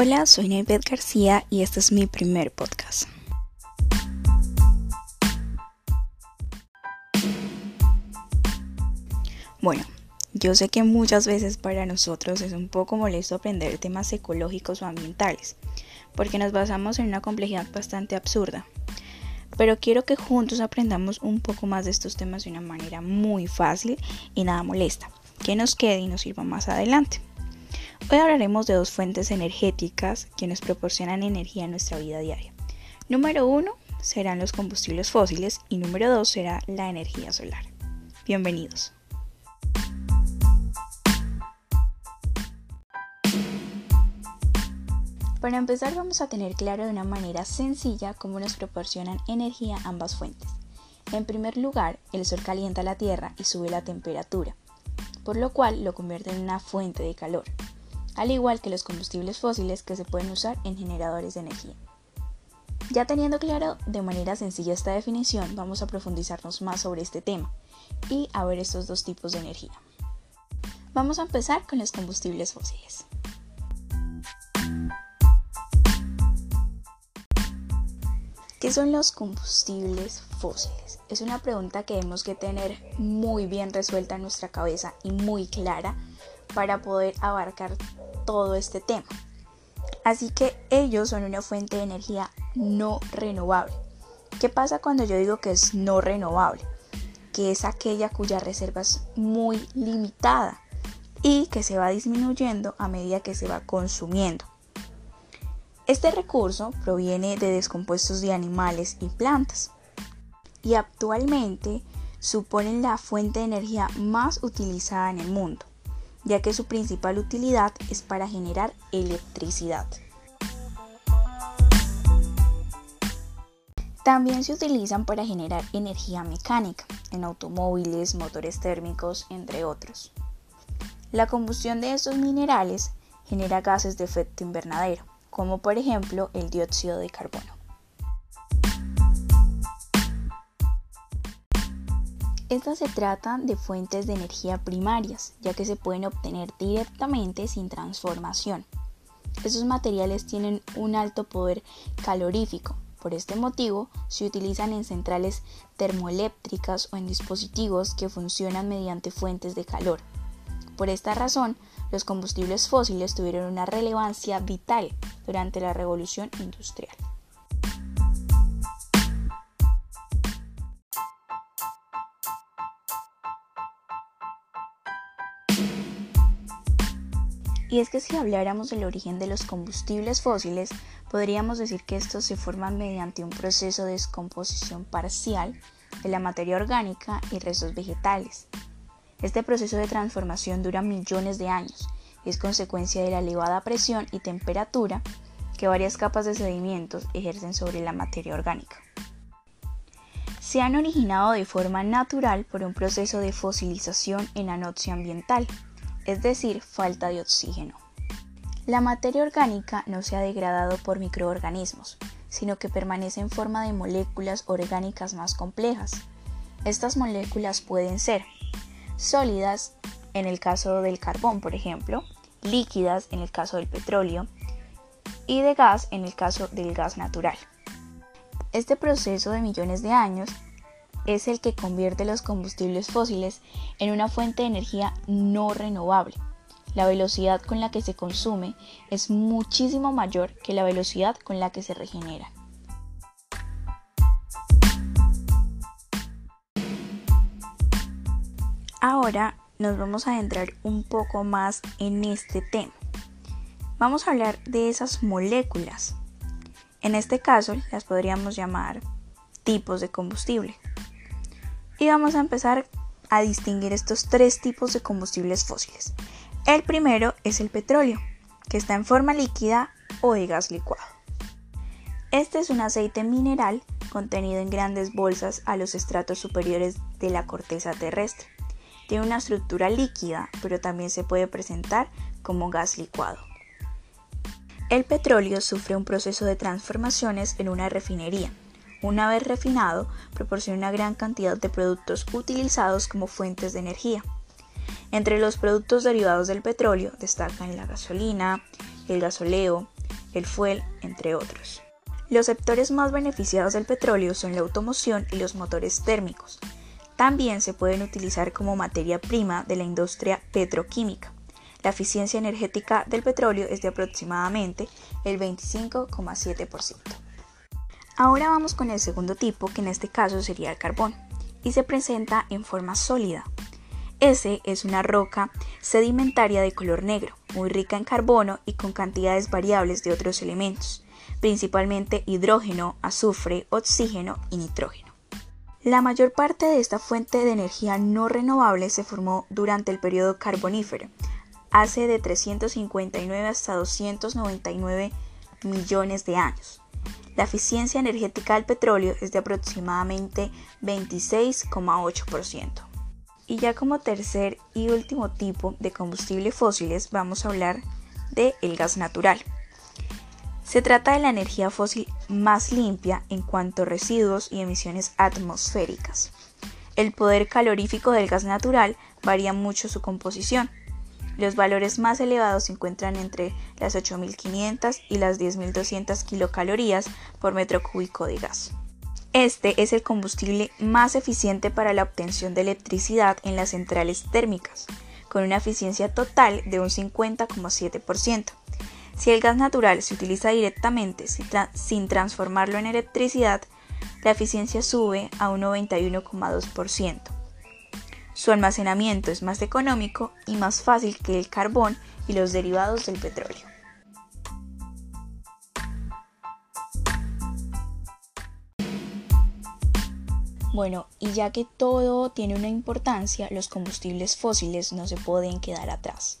Hola, soy Naibet García y este es mi primer podcast. Bueno, yo sé que muchas veces para nosotros es un poco molesto aprender temas ecológicos o ambientales, porque nos basamos en una complejidad bastante absurda. Pero quiero que juntos aprendamos un poco más de estos temas de una manera muy fácil y nada molesta, que nos quede y nos sirva más adelante. Hoy hablaremos de dos fuentes energéticas que nos proporcionan energía en nuestra vida diaria. Número uno serán los combustibles fósiles y número dos será la energía solar. Bienvenidos. Para empezar vamos a tener claro de una manera sencilla cómo nos proporcionan energía ambas fuentes. En primer lugar, el sol calienta la Tierra y sube la temperatura, por lo cual lo convierte en una fuente de calor al igual que los combustibles fósiles que se pueden usar en generadores de energía. Ya teniendo claro de manera sencilla esta definición, vamos a profundizarnos más sobre este tema y a ver estos dos tipos de energía. Vamos a empezar con los combustibles fósiles. ¿Qué son los combustibles fósiles? Es una pregunta que debemos que tener muy bien resuelta en nuestra cabeza y muy clara para poder abarcar todo este tema. Así que ellos son una fuente de energía no renovable. ¿Qué pasa cuando yo digo que es no renovable? Que es aquella cuya reserva es muy limitada y que se va disminuyendo a medida que se va consumiendo. Este recurso proviene de descompuestos de animales y plantas y actualmente suponen la fuente de energía más utilizada en el mundo ya que su principal utilidad es para generar electricidad. También se utilizan para generar energía mecánica en automóviles, motores térmicos, entre otros. La combustión de estos minerales genera gases de efecto invernadero, como por ejemplo el dióxido de carbono. Estas se tratan de fuentes de energía primarias, ya que se pueden obtener directamente sin transformación. Estos materiales tienen un alto poder calorífico, por este motivo se utilizan en centrales termoeléctricas o en dispositivos que funcionan mediante fuentes de calor. Por esta razón, los combustibles fósiles tuvieron una relevancia vital durante la revolución industrial. Y es que si habláramos del origen de los combustibles fósiles, podríamos decir que estos se forman mediante un proceso de descomposición parcial de la materia orgánica y restos vegetales. Este proceso de transformación dura millones de años y es consecuencia de la elevada presión y temperatura que varias capas de sedimentos ejercen sobre la materia orgánica. Se han originado de forma natural por un proceso de fosilización en anoxia ambiental es decir, falta de oxígeno. La materia orgánica no se ha degradado por microorganismos, sino que permanece en forma de moléculas orgánicas más complejas. Estas moléculas pueden ser sólidas en el caso del carbón, por ejemplo, líquidas en el caso del petróleo y de gas en el caso del gas natural. Este proceso de millones de años es el que convierte los combustibles fósiles en una fuente de energía no renovable. La velocidad con la que se consume es muchísimo mayor que la velocidad con la que se regenera. Ahora nos vamos a adentrar un poco más en este tema. Vamos a hablar de esas moléculas. En este caso las podríamos llamar tipos de combustible. Y vamos a empezar a distinguir estos tres tipos de combustibles fósiles. El primero es el petróleo, que está en forma líquida o de gas licuado. Este es un aceite mineral contenido en grandes bolsas a los estratos superiores de la corteza terrestre. Tiene una estructura líquida, pero también se puede presentar como gas licuado. El petróleo sufre un proceso de transformaciones en una refinería, una vez refinado, proporciona una gran cantidad de productos utilizados como fuentes de energía. Entre los productos derivados del petróleo destacan la gasolina, el gasoleo, el fuel, entre otros. Los sectores más beneficiados del petróleo son la automoción y los motores térmicos. También se pueden utilizar como materia prima de la industria petroquímica. La eficiencia energética del petróleo es de aproximadamente el 25,7%. Ahora vamos con el segundo tipo, que en este caso sería el carbón, y se presenta en forma sólida. Ese es una roca sedimentaria de color negro, muy rica en carbono y con cantidades variables de otros elementos principalmente hidrógeno, azufre, oxígeno y nitrógeno. La mayor parte de esta fuente de energía no renovable se formó durante el periodo carbonífero, hace de 359 hasta 299 millones de años. La eficiencia energética del petróleo es de aproximadamente 26,8%. Y ya como tercer y último tipo de combustibles fósiles vamos a hablar del el gas natural. Se trata de la energía fósil más limpia en cuanto a residuos y emisiones atmosféricas. El poder calorífico del gas natural varía mucho su composición. Los valores más elevados se encuentran entre las 8.500 y las 10.200 kilocalorías por metro cúbico de gas. Este es el combustible más eficiente para la obtención de electricidad en las centrales térmicas, con una eficiencia total de un 50,7%. Si el gas natural se utiliza directamente sin transformarlo en electricidad, la eficiencia sube a un 91,2%. Su almacenamiento es más económico y más fácil que el carbón y los derivados del petróleo. Bueno, y ya que todo tiene una importancia, los combustibles fósiles no se pueden quedar atrás.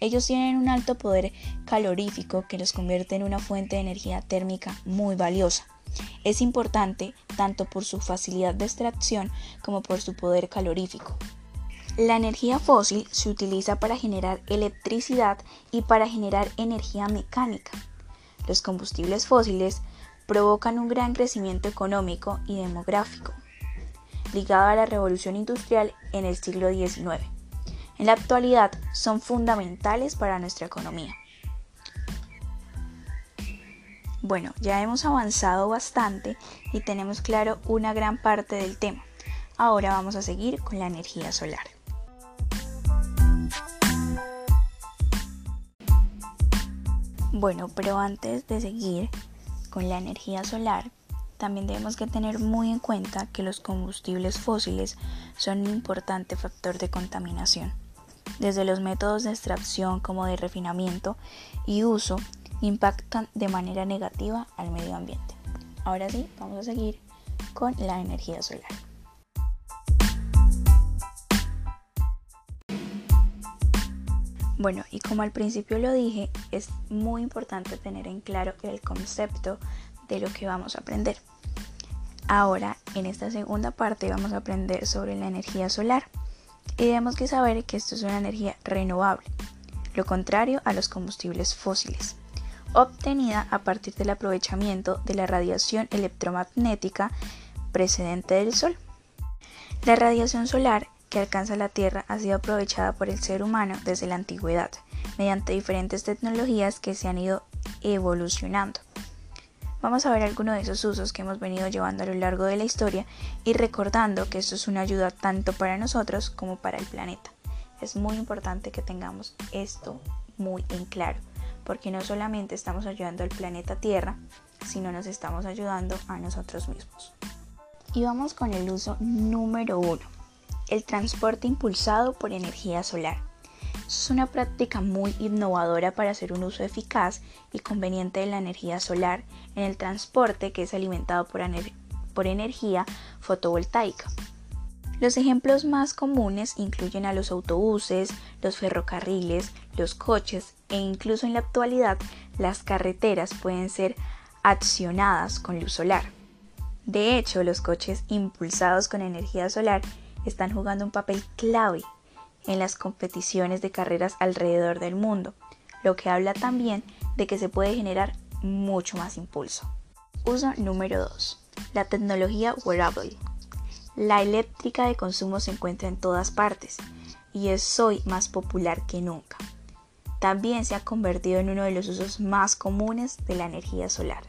Ellos tienen un alto poder calorífico que los convierte en una fuente de energía térmica muy valiosa. Es importante tanto por su facilidad de extracción como por su poder calorífico. La energía fósil se utiliza para generar electricidad y para generar energía mecánica. Los combustibles fósiles provocan un gran crecimiento económico y demográfico, ligado a la revolución industrial en el siglo XIX en la actualidad son fundamentales para nuestra economía. Bueno, ya hemos avanzado bastante y tenemos claro una gran parte del tema. Ahora vamos a seguir con la energía solar. Bueno, pero antes de seguir con la energía solar, también debemos que tener muy en cuenta que los combustibles fósiles son un importante factor de contaminación desde los métodos de extracción como de refinamiento y uso, impactan de manera negativa al medio ambiente. Ahora sí, vamos a seguir con la energía solar. Bueno, y como al principio lo dije, es muy importante tener en claro el concepto de lo que vamos a aprender. Ahora, en esta segunda parte vamos a aprender sobre la energía solar y tenemos que saber que esto es una energía renovable, lo contrario a los combustibles fósiles, obtenida a partir del aprovechamiento de la radiación electromagnética precedente del Sol. La radiación solar que alcanza la Tierra ha sido aprovechada por el ser humano desde la antigüedad, mediante diferentes tecnologías que se han ido evolucionando. Vamos a ver algunos de esos usos que hemos venido llevando a lo largo de la historia y recordando que esto es una ayuda tanto para nosotros como para el planeta. Es muy importante que tengamos esto muy en claro, porque no solamente estamos ayudando al planeta Tierra, sino nos estamos ayudando a nosotros mismos. Y vamos con el uso número uno, el transporte impulsado por energía solar. Es una práctica muy innovadora para hacer un uso eficaz y conveniente de la energía solar en el transporte que es alimentado por, por energía fotovoltaica. Los ejemplos más comunes incluyen a los autobuses, los ferrocarriles, los coches e incluso en la actualidad las carreteras pueden ser accionadas con luz solar. De hecho, los coches impulsados con energía solar están jugando un papel clave en las competiciones de carreras alrededor del mundo, lo que habla también de que se puede generar mucho más impulso. Uso número 2. La tecnología wearable. La eléctrica de consumo se encuentra en todas partes y es hoy más popular que nunca. También se ha convertido en uno de los usos más comunes de la energía solar.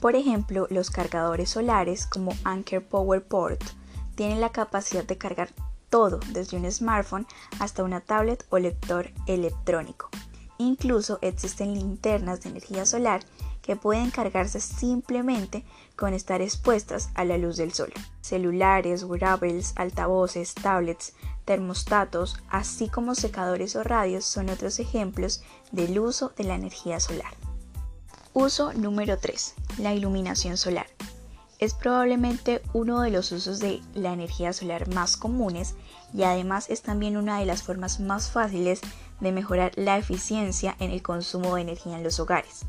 Por ejemplo, los cargadores solares como Anker PowerPort tienen la capacidad de cargar todo, desde un smartphone hasta una tablet o lector electrónico. Incluso existen linternas de energía solar que pueden cargarse simplemente con estar expuestas a la luz del sol. Celulares, wearables, altavoces, tablets, termostatos, así como secadores o radios son otros ejemplos del uso de la energía solar. Uso número 3. La iluminación solar. Es probablemente uno de los usos de la energía solar más comunes y además es también una de las formas más fáciles de mejorar la eficiencia en el consumo de energía en los hogares.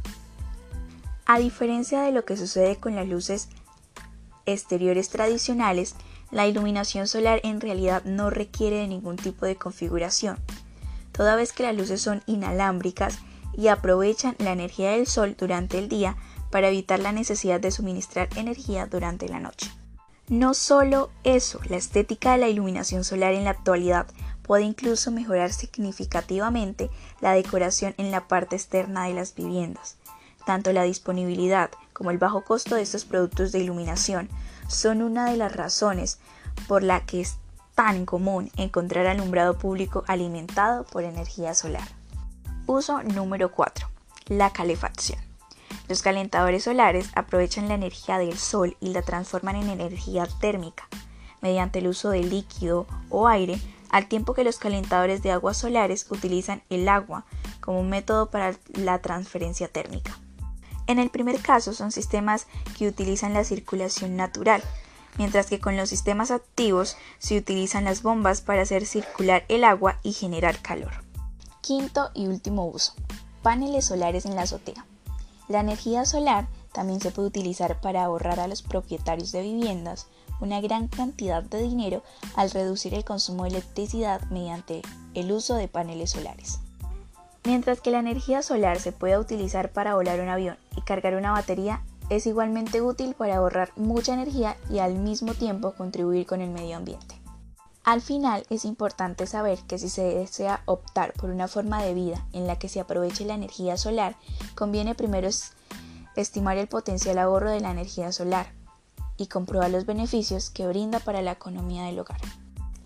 A diferencia de lo que sucede con las luces exteriores tradicionales, la iluminación solar en realidad no requiere de ningún tipo de configuración, toda vez que las luces son inalámbricas y aprovechan la energía del sol durante el día para evitar la necesidad de suministrar energía durante la noche. No solo eso, la estética de la iluminación solar en la actualidad puede incluso mejorar significativamente la decoración en la parte externa de las viviendas. Tanto la disponibilidad como el bajo costo de estos productos de iluminación son una de las razones por la que es tan común encontrar alumbrado público alimentado por energía solar. Uso número 4. La calefacción. Los calentadores solares aprovechan la energía del sol y la transforman en energía térmica mediante el uso de líquido o aire, al tiempo que los calentadores de aguas solares utilizan el agua como un método para la transferencia térmica. En el primer caso son sistemas que utilizan la circulación natural, mientras que con los sistemas activos se utilizan las bombas para hacer circular el agua y generar calor. Quinto y último uso. Paneles solares en la azotea. La energía solar también se puede utilizar para ahorrar a los propietarios de viviendas una gran cantidad de dinero al reducir el consumo de electricidad mediante el uso de paneles solares. Mientras que la energía solar se puede utilizar para volar un avión y cargar una batería, es igualmente útil para ahorrar mucha energía y al mismo tiempo contribuir con el medio ambiente. Al final es importante saber que si se desea optar por una forma de vida en la que se aproveche la energía solar, conviene primero estimar el potencial ahorro de la energía solar y comprobar los beneficios que brinda para la economía del hogar.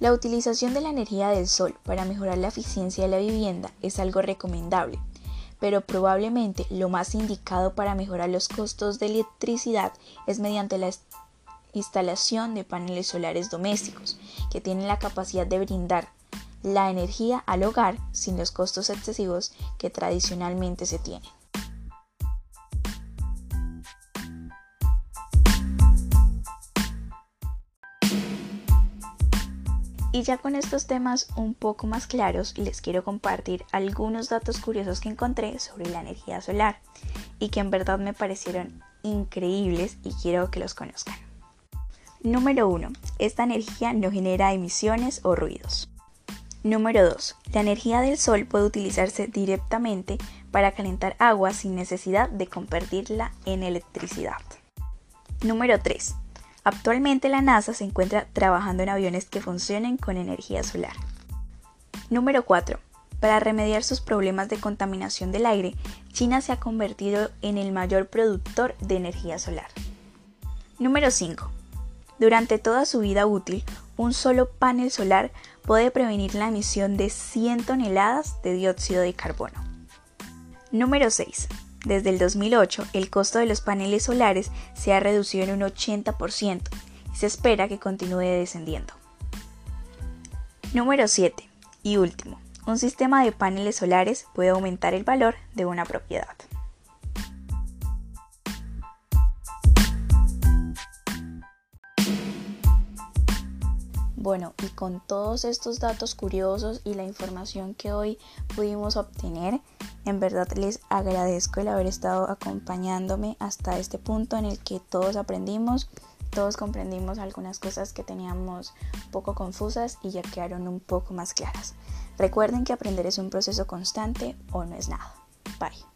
La utilización de la energía del sol para mejorar la eficiencia de la vivienda es algo recomendable, pero probablemente lo más indicado para mejorar los costos de electricidad es mediante la instalación de paneles solares domésticos, que tienen la capacidad de brindar la energía al hogar sin los costos excesivos que tradicionalmente se tienen. Y ya con estos temas un poco más claros, les quiero compartir algunos datos curiosos que encontré sobre la energía solar y que en verdad me parecieron increíbles y quiero que los conozcan. Número 1. Esta energía no genera emisiones o ruidos. Número 2. La energía del sol puede utilizarse directamente para calentar agua sin necesidad de convertirla en electricidad. Número 3. Actualmente la NASA se encuentra trabajando en aviones que funcionen con energía solar. Número 4. Para remediar sus problemas de contaminación del aire, China se ha convertido en el mayor productor de energía solar. Número 5. Durante toda su vida útil, un solo panel solar puede prevenir la emisión de 100 toneladas de dióxido de carbono. Número 6. Desde el 2008, el costo de los paneles solares se ha reducido en un 80% y se espera que continúe descendiendo. Número 7. Y último, un sistema de paneles solares puede aumentar el valor de una propiedad. Bueno, y con todos estos datos curiosos y la información que hoy pudimos obtener, en verdad les agradezco el haber estado acompañándome hasta este punto en el que todos aprendimos, todos comprendimos algunas cosas que teníamos poco confusas y ya quedaron un poco más claras. Recuerden que aprender es un proceso constante o no es nada. Bye.